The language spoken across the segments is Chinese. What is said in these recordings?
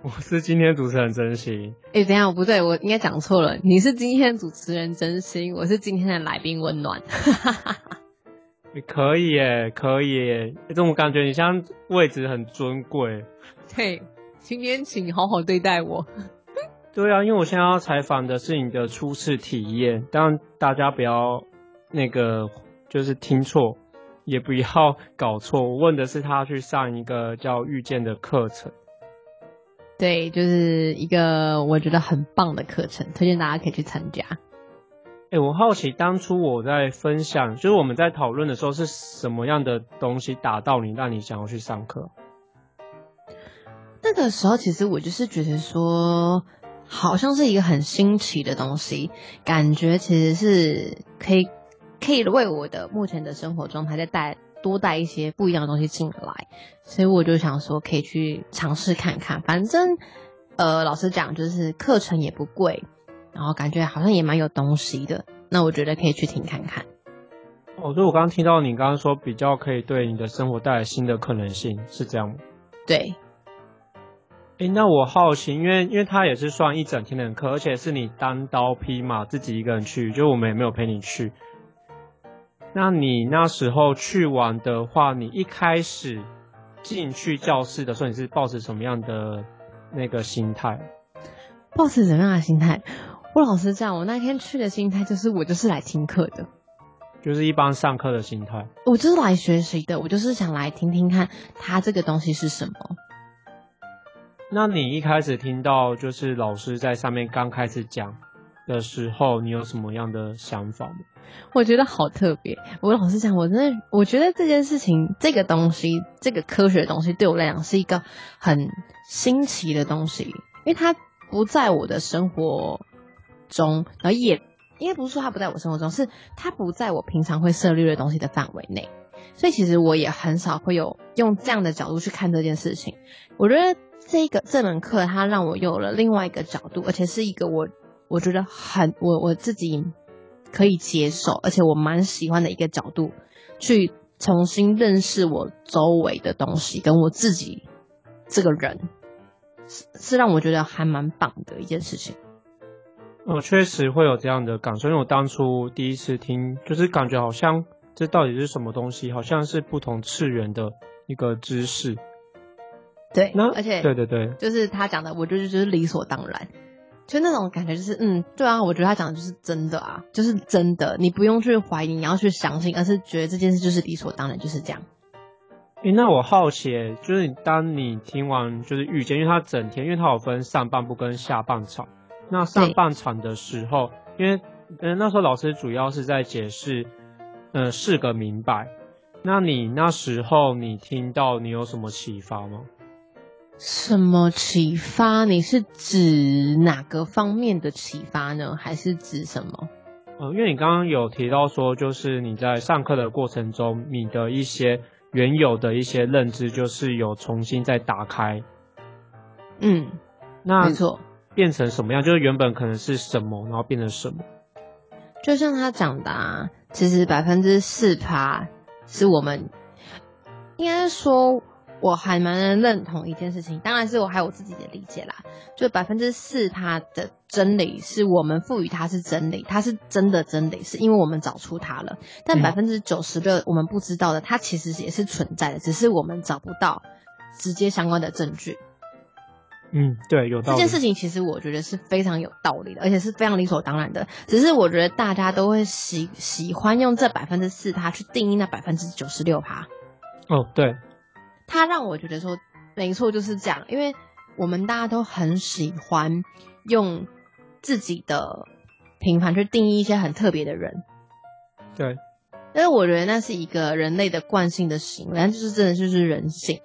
我是今天主持人真心。哎，等一下，不对，我应该讲错了。你是今天主持人真心，我是今天的来宾温暖。你 可以耶，可以耶，这种感觉你像位置很尊贵。对，今天请好好对待我。对啊，因为我现在要采访的是你的初次体验，当然大家不要那个就是听错，也不要搞错。我问的是他去上一个叫遇见的课程。对，就是一个我觉得很棒的课程，推荐大家可以去参加。哎，我好奇当初我在分享，就是我们在讨论的时候，是什么样的东西打到你，让你想要去上课？那个时候，其实我就是觉得说，好像是一个很新奇的东西，感觉其实是可以可以为我的目前的生活状态再带。多带一些不一样的东西进来，所以我就想说可以去尝试看看。反正，呃，老实讲，就是课程也不贵，然后感觉好像也蛮有东西的。那我觉得可以去听看看。哦，所以我刚刚听到你刚刚说比较可以对你的生活带来新的可能性，是这样吗？对。哎，那我好奇，因为因为他也是算一整天的课，而且是你单刀匹马自己一个人去，就我们也没有陪你去。那你那时候去玩的话，你一开始进去教室的时候，你是抱着什么样的那个心态？抱着什么样的心态？我老实讲，我那天去的心态就是我就是来听课的，就是一般上课的心态。我就是来学习的，我就是想来听听看他这个东西是什么。那你一开始听到就是老师在上面刚开始讲的时候，你有什么样的想法吗？我觉得好特别。我老实讲，我真的我觉得这件事情，这个东西，这个科学的东西，对我来讲是一个很新奇的东西，因为它不在我的生活中，然后也应该不是说它不在我生活中，是它不在我平常会涉猎的东西的范围内。所以其实我也很少会有用这样的角度去看这件事情。我觉得这个这门课它让我有了另外一个角度，而且是一个我我觉得很我我自己。可以接受，而且我蛮喜欢的一个角度，去重新认识我周围的东西，跟我自己这个人，是是让我觉得还蛮棒的一件事情。我确实会有这样的感受，因为我当初第一次听，就是感觉好像这到底是什么东西，好像是不同次元的一个知识。对，那而且对对对，就是他讲的，我觉得就是理所当然。就那种感觉，就是嗯，对啊，我觉得他讲的就是真的啊，就是真的，你不用去怀疑，你要去相信，而是觉得这件事就是理所当然，就是这样。诶，那我好奇，就是当你听完就是遇见，因为他整天，因为他有分上半部跟下半场。那上半场的时候，因为嗯那时候老师主要是在解释，嗯，是个明白。那你那时候你听到你有什么启发吗？什么启发？你是指哪个方面的启发呢？还是指什么？呃，因为你刚刚有提到说，就是你在上课的过程中，你的一些原有的一些认知，就是有重新再打开。嗯，那没错，变成什么样？就是原本可能是什么，然后变成什么？就像他讲的，啊，其实百分之四趴是我们应该说。我还蛮能认同一件事情，当然是我还有我自己的理解啦。就百分之四，它的真理是我们赋予它是真理，它是真的真理，是因为我们找出它了。但百分之九十六我们不知道的，它其实也是存在的，只是我们找不到直接相关的证据。嗯，对，有道理。这件事情其实我觉得是非常有道理的，而且是非常理所当然的。只是我觉得大家都会喜喜欢用这百分之四它去定义那百分之九十六趴。哦，对。他让我觉得说，没错，就是这样，因为我们大家都很喜欢用自己的平凡去定义一些很特别的人，对。但是我觉得那是一个人类的惯性的行为，就是真的就是人性。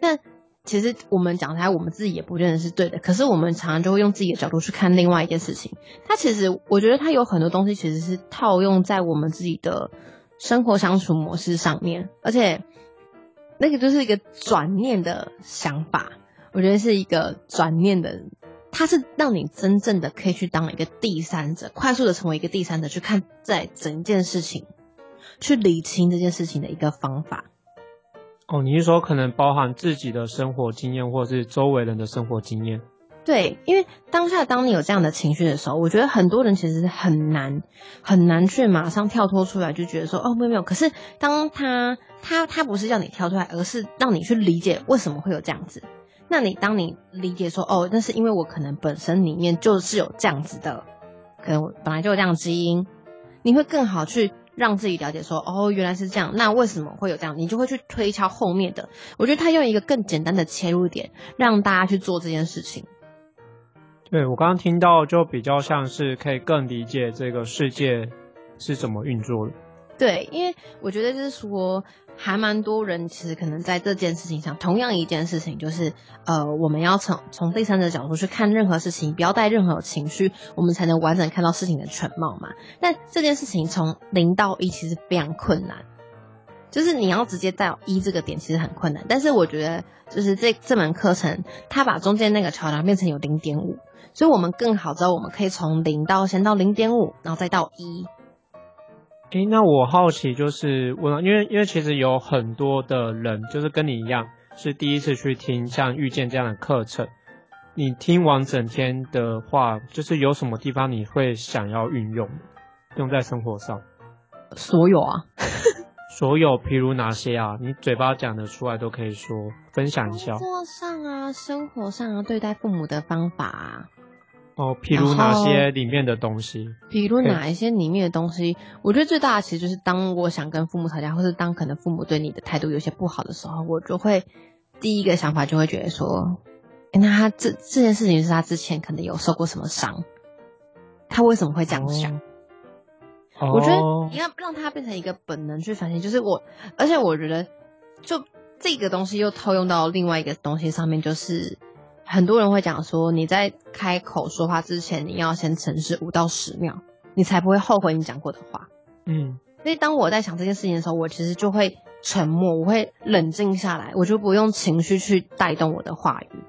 但其实我们讲出来，我们自己也不认得是对的。可是我们常常就会用自己的角度去看另外一件事情。它其实，我觉得它有很多东西其实是套用在我们自己的生活相处模式上面，而且那个就是一个转念的想法。我觉得是一个转念的，它是让你真正的可以去当一个第三者，快速的成为一个第三者去看在整件事情，去理清这件事情的一个方法。哦，你是说可能包含自己的生活经验，或是周围人的生活经验？对，因为当下当你有这样的情绪的时候，我觉得很多人其实很难很难去马上跳脱出来，就觉得说哦没有没有。可是当他他他不是叫你跳出来，而是让你去理解为什么会有这样子。那你当你理解说哦，那是因为我可能本身里面就是有这样子的，可能我本来就有这样基因，你会更好去。让自己了解说，哦，原来是这样，那为什么会有这样？你就会去推敲后面的。我觉得他用一个更简单的切入点，让大家去做这件事情。对我刚刚听到，就比较像是可以更理解这个世界是怎么运作的。对，因为我觉得就是说。还蛮多人其实可能在这件事情上，同样一件事情就是，呃，我们要从从第三者角度去看任何事情，不要带任何情绪，我们才能完整看到事情的全貌嘛。但这件事情从零到一其实非常困难，就是你要直接到一这个点其实很困难。但是我觉得，就是这这门课程，它把中间那个桥梁变成有零点五，所以我们更好知道我们可以从零到先到零点五，然后再到一。诶，那我好奇就是问，因为因为其实有很多的人就是跟你一样是第一次去听像遇见这样的课程，你听完整天的话，就是有什么地方你会想要运用，用在生活上？所有啊，所有，譬如哪些啊？你嘴巴讲得出来都可以说，分享一下。工作上啊，生活上啊，对待父母的方法啊。哦，譬如哪些里面的东西？譬如哪一些里面的东西？我觉得最大的其实就是，当我想跟父母吵架，或是当可能父母对你的态度有些不好的时候，我就会第一个想法就会觉得说，哎，那他这这件事情是他之前可能有受过什么伤？他为什么会这样想？我觉得你要让它变成一个本能去反省，就是我，而且我觉得就这个东西又套用到另外一个东西上面，就是。很多人会讲说，你在开口说话之前，你要先沉思五到十秒，你才不会后悔你讲过的话。嗯，所以当我在想这件事情的时候，我其实就会沉默，我会冷静下来，我就不用情绪去带动我的话语。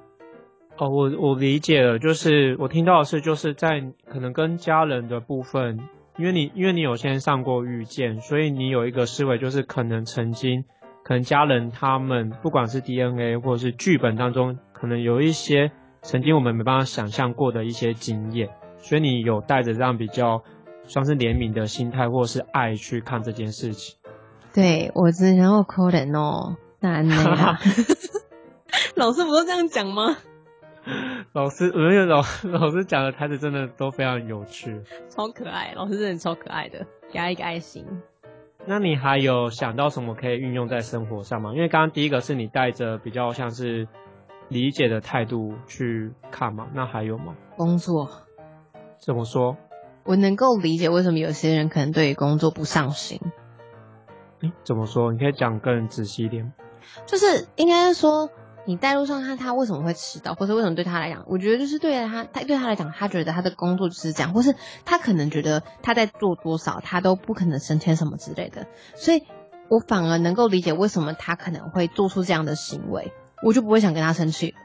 哦，我我理解了，就是我听到的是，就是在可能跟家人的部分，因为你因为你有先上过遇见，所以你有一个思维，就是可能曾经。可能家人他们不管是 DNA 或者是剧本当中，可能有一些曾经我们没办法想象过的一些经验，所以你有带着这样比较算是怜悯的心态或者是爱去看这件事情。对我之前有可能哦，难啊！老师不都这样讲吗？老师，我觉得老 老师讲的台词真的都非常有趣，超可爱，老师真的超可爱的，给他一个爱心。那你还有想到什么可以运用在生活上吗？因为刚刚第一个是你带着比较像是理解的态度去看嘛，那还有吗？工作怎么说？我能够理解为什么有些人可能对工作不上心。嗯，怎么说？你可以讲更仔细一点。就是应该说。你带路上看他为什么会迟到，或者为什么对他来讲，我觉得就是对他，他对他来讲，他觉得他的工作就是这样，或是他可能觉得他在做多少，他都不可能升迁什么之类的，所以我反而能够理解为什么他可能会做出这样的行为，我就不会想跟他生气了。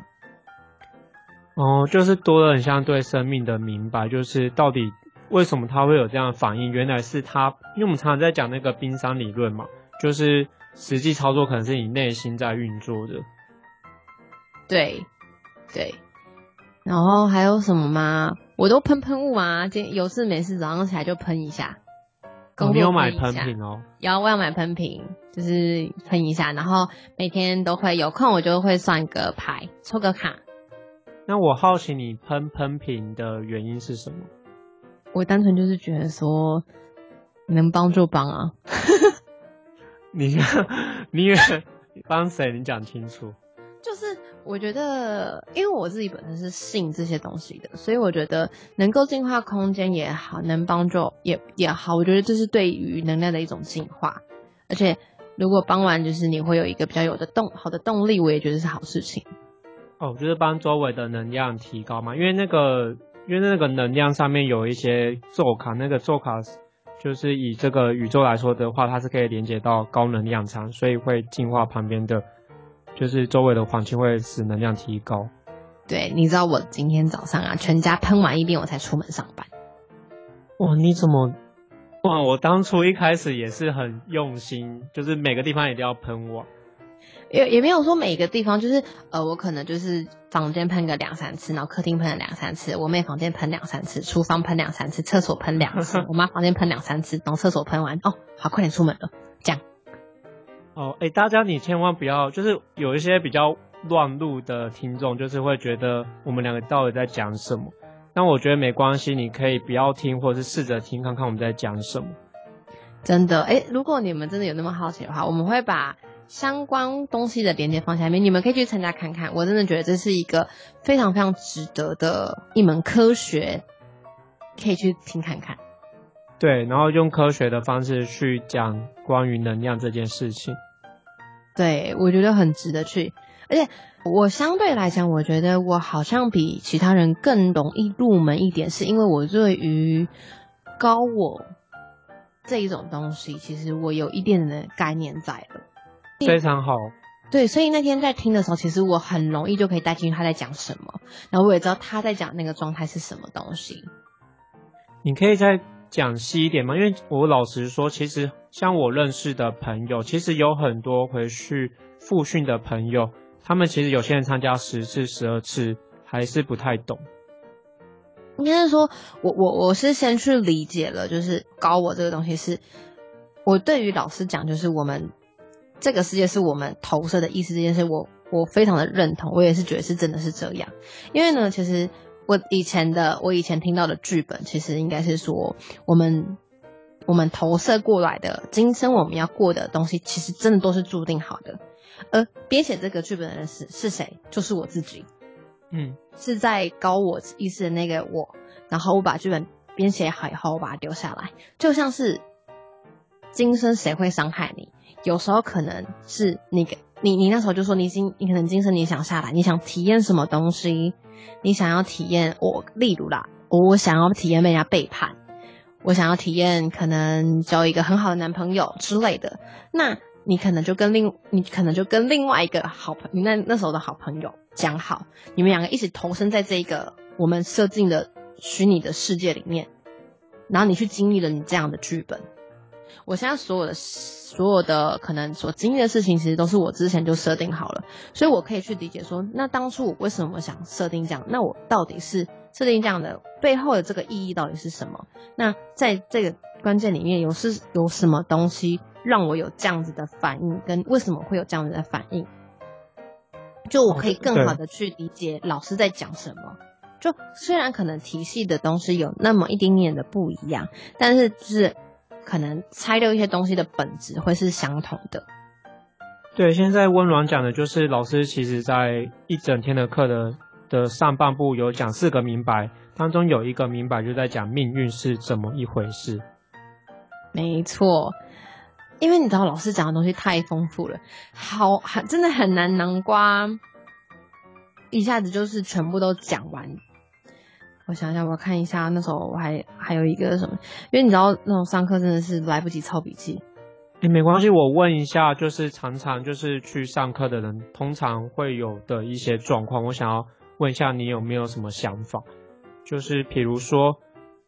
哦，就是多了很像对生命的明白，就是到底为什么他会有这样的反应，原来是他，因为我们常常在讲那个冰山理论嘛，就是实际操作可能是你内心在运作的。对，对，然后还有什么吗？我都喷喷雾啊，今有事没事早上起来就喷一下。你有买喷瓶哦？有，我要买喷瓶，就是喷一下，然后每天都会有空，我就会算个牌，抽个卡。那我好奇你喷喷瓶的原因是什么？我单纯就是觉得说能帮就帮啊。你 你 帮谁？你讲清楚。就是我觉得，因为我自己本身是信这些东西的，所以我觉得能够净化空间也好，能帮助也也好，我觉得这是对于能量的一种净化。而且如果帮完，就是你会有一个比较有的动好的动力，我也觉得是好事情。哦，就是帮周围的能量提高嘛，因为那个因为那个能量上面有一些咒卡，那个咒卡就是以这个宇宙来说的话，它是可以连接到高能量场，所以会净化旁边的，就是周围的环境会使能量提高。对，你知道我今天早上啊，全家喷完一遍我才出门上班。哇，你怎么？哇，我当初一开始也是很用心，就是每个地方一定要喷我。也也没有说每个地方，就是呃，我可能就是房间喷个两三次，然后客厅喷了两三次，我妹房间喷两三次，厨房喷两三次，厕所喷两次，我妈房间喷两三次，然后厕所喷完，哦，好，快点出门了，这样。哦，哎，大家你千万不要，就是有一些比较乱录的听众，就是会觉得我们两个到底在讲什么。但我觉得没关系，你可以不要听，或者是试着听看看我们在讲什么。真的，哎，如果你们真的有那么好奇的话，我们会把。相关东西的连接放下面，你们可以去参加看看。我真的觉得这是一个非常非常值得的一门科学，可以去听看看。对，然后用科学的方式去讲关于能量这件事情。对，我觉得很值得去。而且我相对来讲，我觉得我好像比其他人更容易入门一点，是因为我对于高我这一种东西，其实我有一点的概念在了。非常好，对，所以那天在听的时候，其实我很容易就可以带进去他在讲什么，然后我也知道他在讲那个状态是什么东西。你可以再讲细一点吗？因为我老实说，其实像我认识的朋友，其实有很多回去复训的朋友，他们其实有些人参加十次、十二次，还是不太懂。应该是说，我我我是先去理解了，就是高我这个东西是，我对于老师讲，就是我们。这个世界是我们投射的意思，这件事我我非常的认同，我也是觉得是真的是这样。因为呢，其实我以前的我以前听到的剧本，其实应该是说我们我们投射过来的今生我们要过的东西，其实真的都是注定好的。而编写这个剧本的人是是谁？就是我自己。嗯，是在高我意识的那个我，然后我把剧本编写好以后，我把它丢下来，就像是今生谁会伤害你？有时候可能是你给你你那时候就说你今你可能今生你想下来，你想体验什么东西？你想要体验我，例如啦，我想要体验被人家背叛，我想要体验可能交一个很好的男朋友之类的。那你可能就跟另你可能就跟另外一个好朋你那那时候的好朋友讲好，你们两个一起投身在这一个我们设定的虚拟的世界里面，然后你去经历了你这样的剧本。我现在所有的所有的可能所经历的事情，其实都是我之前就设定好了，所以我可以去理解说，那当初我为什么想设定这样？那我到底是设定这样的背后的这个意义到底是什么？那在这个关键里面有是有什么东西让我有这样子的反应？跟为什么会有这样子的反应？就我可以更好的去理解老师在讲什么。就虽然可能体系的东西有那么一点点的不一样，但是就是。可能拆掉一些东西的本质会是相同的。对，现在温暖讲的就是老师其实在一整天的课的的上半部有讲四个明白，当中有一个明白就在讲命运是怎么一回事。没错，因为你知道老师讲的东西太丰富了，好，很真的很难南瓜一下子就是全部都讲完。我想想，我看一下，那时候我还还有一个什么，因为你知道那种上课真的是来不及抄笔记。哎，没关系，我问一下，就是常常就是去上课的人，通常会有的一些状况，我想要问一下你有没有什么想法？就是比如说，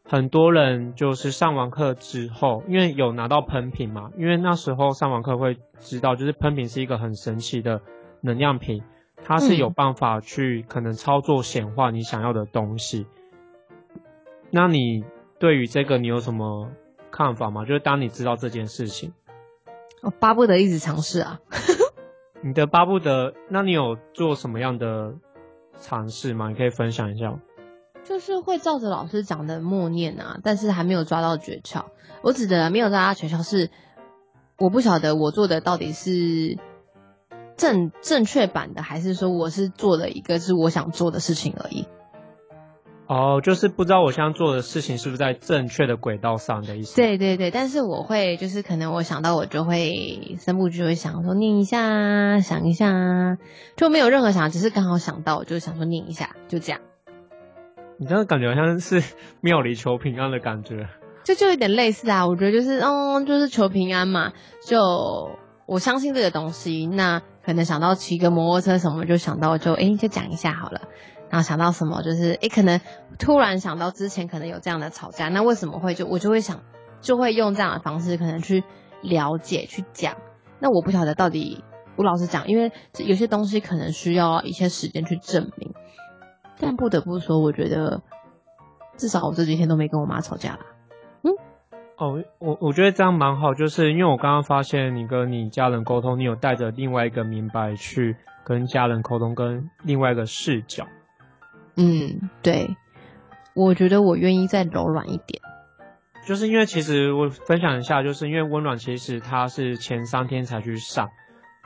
很多人就是上完课之后，因为有拿到喷瓶嘛，因为那时候上完课会知道，就是喷瓶是一个很神奇的能量瓶，它是有办法去可能操作显化你想要的东西。那你对于这个你有什么看法吗？就是当你知道这件事情，我巴不得一直尝试啊。你的巴不得，那你有做什么样的尝试吗？你可以分享一下。就是会照着老师讲的默念啊，但是还没有抓到诀窍。我指的没有抓到诀窍是，我不晓得我做的到底是正正确版的，还是说我是做了一个是我想做的事情而已。哦，就是不知道我现在做的事情是不是在正确的轨道上的意思。对对对，但是我会就是可能我想到我就会三步就会想说念一下，想一下，就没有任何想，只是刚好想到，我就想说念一下，就这样。你这样感觉好像是 庙里求平安的感觉，就就有点类似啊。我觉得就是嗯，就是求平安嘛。就我相信这个东西，那可能想到骑个摩托车什么，就想到就哎，就讲一下好了。然后想到什么，就是诶，可能突然想到之前可能有这样的吵架，那为什么会就我就会想，就会用这样的方式可能去了解去讲。那我不晓得到底，我老实讲，因为有些东西可能需要一些时间去证明。但不得不说，我觉得至少我这几天都没跟我妈吵架了。嗯，哦，我我觉得这样蛮好，就是因为我刚刚发现你跟你家人沟通，你有带着另外一个明白去跟家人沟通，跟另外一个视角。嗯，对，我觉得我愿意再柔软一点，就是因为其实我分享一下，就是因为温暖其实它是前三天才去上，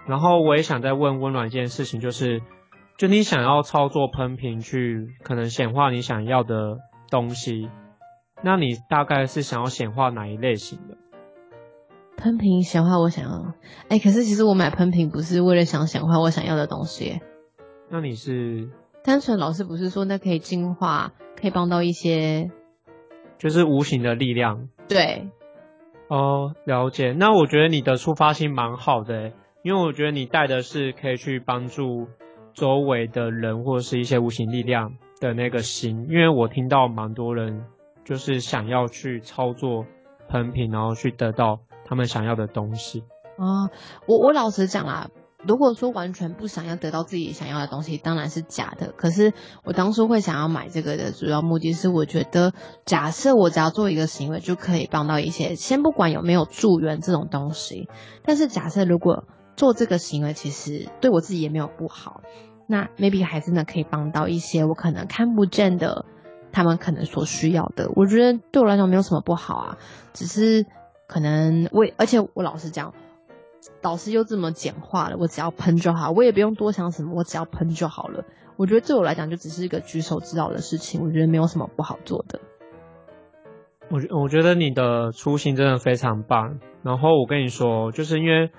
然后我也想再问温暖一件事情，就是就你想要操作喷瓶去可能显化你想要的东西，那你大概是想要显化哪一类型的？喷瓶显化我想要，哎，可是其实我买喷瓶不是为了想显化我想要的东西，那你是？单纯老师不是说那可以净化，可以帮到一些，就是无形的力量。对，哦，了解。那我觉得你的出发心蛮好的，因为我觉得你带的是可以去帮助周围的人或者是一些无形力量的那个心。因为我听到蛮多人就是想要去操作喷瓶，然后去得到他们想要的东西。哦，我我老实讲啦。如果说完全不想要得到自己想要的东西，当然是假的。可是我当初会想要买这个的主要目的是，我觉得假设我只要做一个行为，就可以帮到一些。先不管有没有助缘这种东西，但是假设如果做这个行为，其实对我自己也没有不好，那 maybe 还真的可以帮到一些我可能看不见的，他们可能所需要的。我觉得对我来讲没有什么不好啊，只是可能我，而且我老实讲。导师又这么简化了，我只要喷就好，我也不用多想什么，我只要喷就好了。我觉得对我来讲就只是一个举手之劳的事情，我觉得没有什么不好做的。我我觉得你的初心真的非常棒。然后我跟你说，就是因为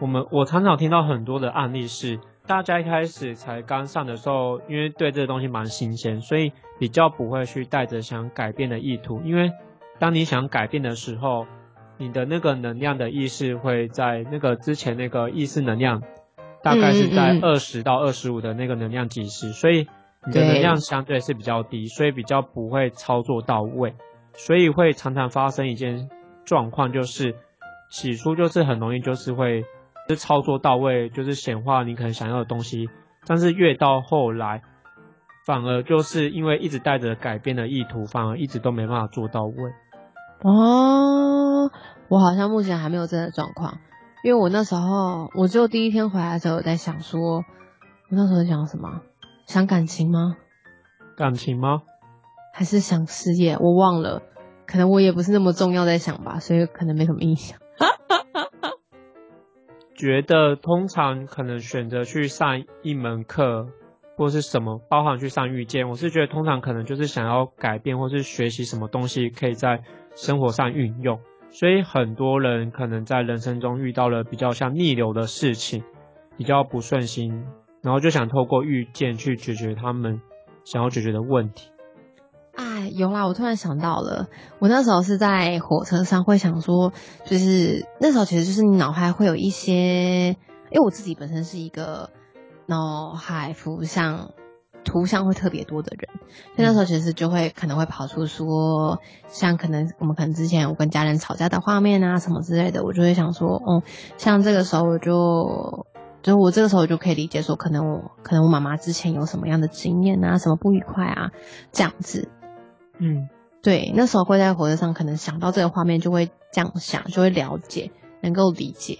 我们我常常听到很多的案例是，大家一开始才刚上的时候，因为对这个东西蛮新鲜，所以比较不会去带着想改变的意图。因为当你想改变的时候，你的那个能量的意识会在那个之前那个意识能量，大概是在二十到二十五的那个能量级时，所以你的能量相对是比较低，所以比较不会操作到位，所以会常常发生一件状况，就是起初就是很容易就是会是操作到位，就是显化你可能想要的东西，但是越到后来，反而就是因为一直带着改变的意图，反而一直都没办法做到位。哦，我好像目前还没有这个状况，因为我那时候，我就第一天回来的时候，我在想说，我那时候想什么？想感情吗？感情吗？还是想事业？我忘了，可能我也不是那么重要在想吧，所以可能没什么印象。觉得通常可能选择去上一门课。或是什么，包含去上遇见，我是觉得通常可能就是想要改变，或是学习什么东西可以在生活上运用，所以很多人可能在人生中遇到了比较像逆流的事情，比较不顺心，然后就想透过遇见去解决他们想要解决的问题。哎，有啦，我突然想到了，我那时候是在火车上会想说，就是那时候其实就是你脑海会有一些，因为我自己本身是一个。脑海浮像图像会特别多的人，所以那时候其实就会可能会跑出说，像可能我们可能之前我跟家人吵架的画面啊什么之类的，我就会想说，哦，像这个时候我就，就我这个时候就可以理解说，可能我可能我妈妈之前有什么样的经验啊，什么不愉快啊，这样子，嗯，对，那时候会在火车上可能想到这个画面，就会这样想，就会了解，能够理解。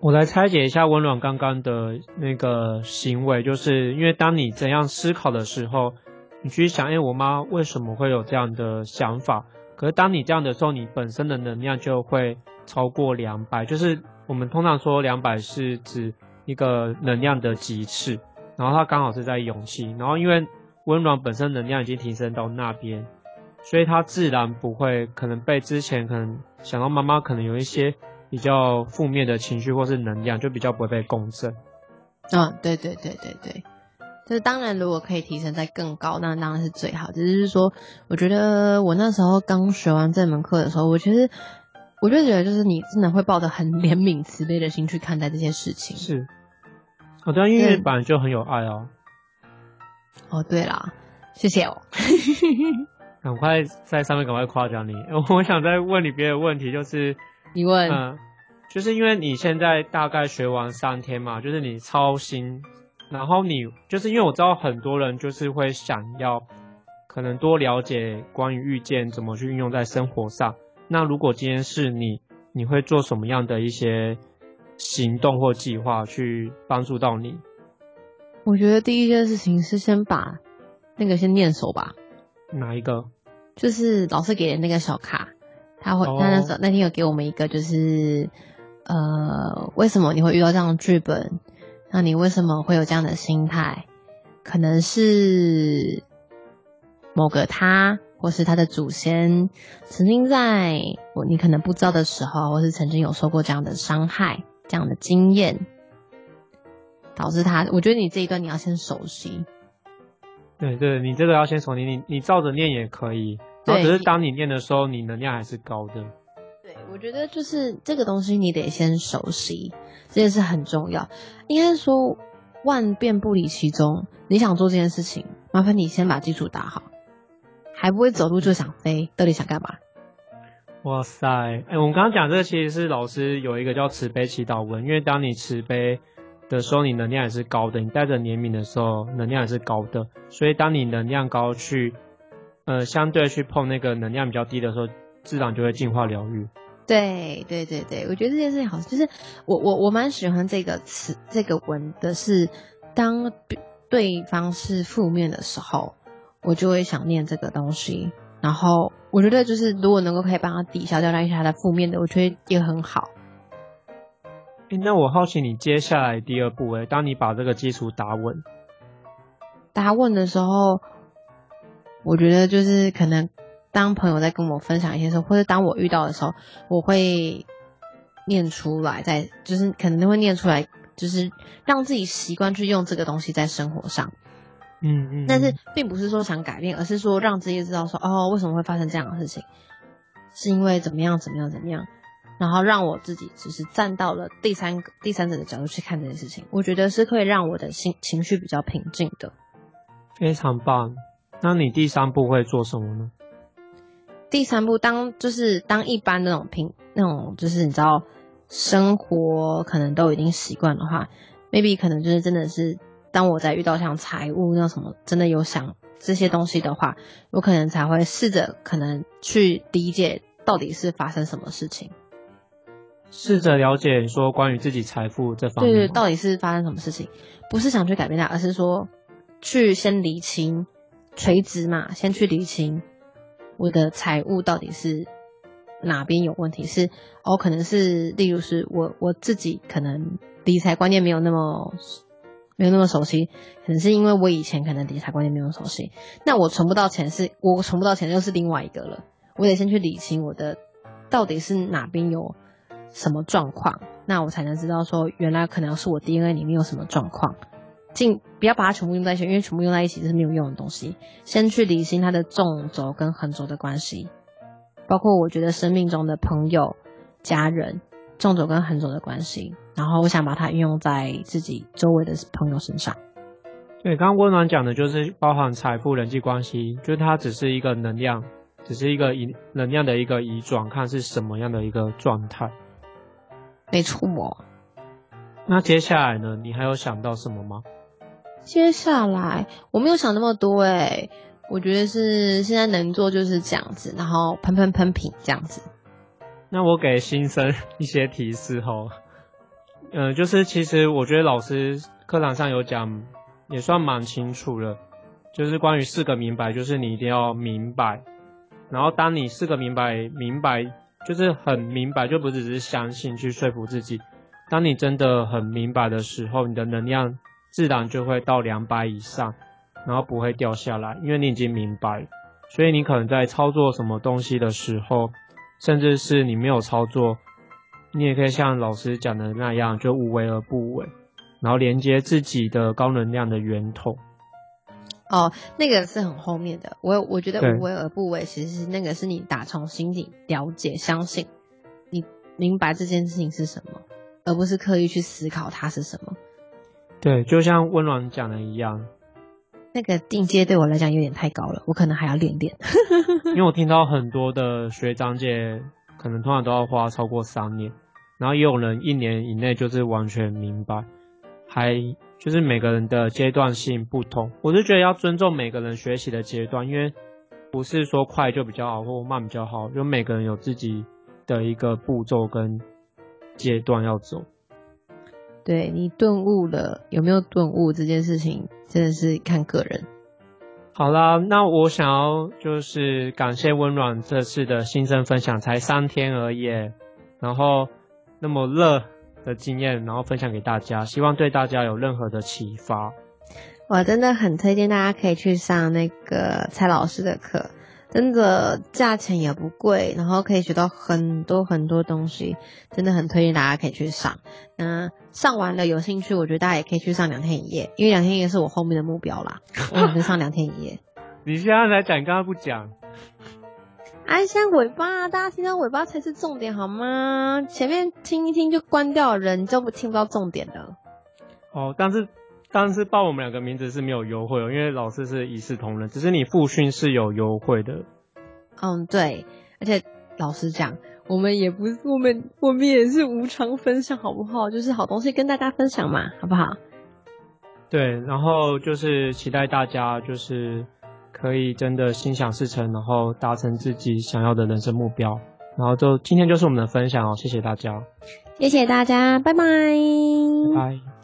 我来拆解一下温暖刚刚的那个行为，就是因为当你怎样思考的时候，你去想，哎，我妈为什么会有这样的想法？可是当你这样的时候，你本身的能量就会超过两百，就是我们通常说两百是指一个能量的极次，然后它刚好是在勇气，然后因为温暖本身能量已经提升到那边，所以它自然不会可能被之前可能想到妈妈可能有一些比较负面的情绪或是能量，就比较不会被共振。嗯，对对对对对，就是当然如果可以提升在更高，那当然是最好。只是说，我觉得我那时候刚学完这门课的时候，我其实我就觉得就是你真的会抱着很怜悯慈悲的心去看待这些事情。是，我对音乐本来就很有爱哦。哦，对啦，谢谢哦。赶快在上面赶快夸奖你。我想再问你别的问题，就是你问，嗯，就是因为你现在大概学完三天嘛，就是你操心，然后你就是因为我知道很多人就是会想要可能多了解关于遇见怎么去运用在生活上。那如果今天是你，你会做什么样的一些行动或计划去帮助到你？我觉得第一件事情是先把那个先念熟吧。哪一个？就是老师给的那个小卡，他会他那时候那天有给我们一个，就是呃，为什么你会遇到这样的剧本？那你为什么会有这样的心态？可能是某个他，或是他的祖先，曾经在我你可能不知道的时候，或是曾经有受过这样的伤害，这样的经验。导致他，我觉得你这一段你要先熟悉。对对，你这个要先熟悉，你你照着念也可以。然后只是当你念的时候，你能量还是高的。对，我觉得就是这个东西你得先熟悉，这件事很重要。应该说万变不离其宗，你想做这件事情，麻烦你先把基础打好。还不会走路就想飞，到底想干嘛？哇塞，哎，我们刚刚讲这个其实是老师有一个叫慈悲祈祷文，因为当你慈悲。的时候，你能量也是高的；你带着怜悯的时候，能量也是高的。所以，当你能量高去，呃，相对去碰那个能量比较低的时候，自然就会净化疗愈。对对对对，我觉得这件事情好，就是我我我蛮喜欢这个词这个文的是，当对方是负面的时候，我就会想念这个东西。然后，我觉得就是如果能够可以帮他抵消掉那一下他的负面的，我觉得也很好。那我好奇你接下来第二步诶，当你把这个基础打稳，打稳的时候，我觉得就是可能当朋友在跟我分享一些时候，或者当我遇到的时候，我会念出来，在就是可能都会念出来，就是让自己习惯去用这个东西在生活上。嗯嗯。但是并不是说想改变，而是说让自己知道说哦，为什么会发生这样的事情，是因为怎么样怎么样怎么样。然后让我自己只是站到了第三个第三者的角度去看这件事情，我觉得是可以让我的心情绪比较平静的。非常棒。那你第三步会做什么呢？第三步，当就是当一般那种平那种就是你知道生活可能都已经习惯的话，maybe 可能就是真的是当我在遇到像财务那什么真的有想这些东西的话，我可能才会试着可能去理解到底是发生什么事情。试着了解说关于自己财富这方面，对对，到底是发生什么事情？不是想去改变它，而是说去先理清垂直嘛，先去理清我的财务到底是哪边有问题？是哦，可能是例如是我我自己可能理财观念没有那么没有那么熟悉，可能是因为我以前可能理财观念没有熟悉，那我存不到钱，是我存不到钱又是另外一个了。我得先去理清我的到底是哪边有。什么状况，那我才能知道说，原来可能是我 DNA 里面有什么状况。尽不要把它全部用在一起，因为全部用在一起是没有用的东西。先去理清它的纵轴跟横轴的关系，包括我觉得生命中的朋友、家人，纵轴跟横轴的关系。然后我想把它运用在自己周围的朋友身上。对，刚刚温暖讲的就是包含财富、人际关系，就是它只是一个能量，只是一个移能量的一个移转，看是什么样的一个状态。没错，那接下来呢？你还有想到什么吗？接下来我没有想那么多哎，我觉得是现在能做就是这样子，然后喷喷喷瓶这样子。那我给新生一些提示吼，嗯，就是其实我觉得老师课堂上有讲，也算蛮清楚了，就是关于四个明白，就是你一定要明白，然后当你四个明白明白。就是很明白，就不只是相信去说服自己。当你真的很明白的时候，你的能量自然就会到两百以上。然后不会掉下来，因为你已经明白，所以你可能在操作什么东西的时候，甚至是你没有操作，你也可以像老师讲的那样，就无为而不为，然后连接自己的高能量的源头。哦，那个是很后面的。我我觉得无为而不为，其实是那个是你打从心底了解、相信，你明白这件事情是什么，而不是刻意去思考它是什么。对，就像温暖讲的一样，那个定阶对我来讲有点太高了，我可能还要练练。因为我听到很多的学长姐，可能通常都要花超过三年，然后也有人一年以内就是完全明白，还。就是每个人的阶段性不同，我是觉得要尊重每个人学习的阶段，因为不是说快就比较好或慢比较好，就每个人有自己的一个步骤跟阶段要走。对你顿悟了有没有顿悟这件事情，真的是看个人。好啦，那我想要就是感谢温暖这次的新生分享，才三天而已，然后那么热。的经验，然后分享给大家，希望对大家有任何的启发。我真的很推荐大家可以去上那个蔡老师的课，真的价钱也不贵，然后可以学到很多很多东西，真的很推荐大家可以去上。嗯，上完了有兴趣，我觉得大家也可以去上两天一夜，因为两天一夜是我后面的目标啦。我准备上两天一夜。你现在才讲，刚刚不讲。哎，先尾巴，大家听到尾巴才是重点，好吗？前面听一听就关掉，人就不听不到重点的。哦，但是但是报我们两个名字是没有优惠哦，因为老师是一视同仁，只是你复训是有优惠的。嗯，对，而且老实讲，我们也不是我们我们也是无偿分享，好不好？就是好东西跟大家分享嘛，好不好？对，然后就是期待大家就是。可以真的心想事成，然后达成自己想要的人生目标。然后就今天就是我们的分享哦，谢谢大家，谢谢大家，拜拜，拜。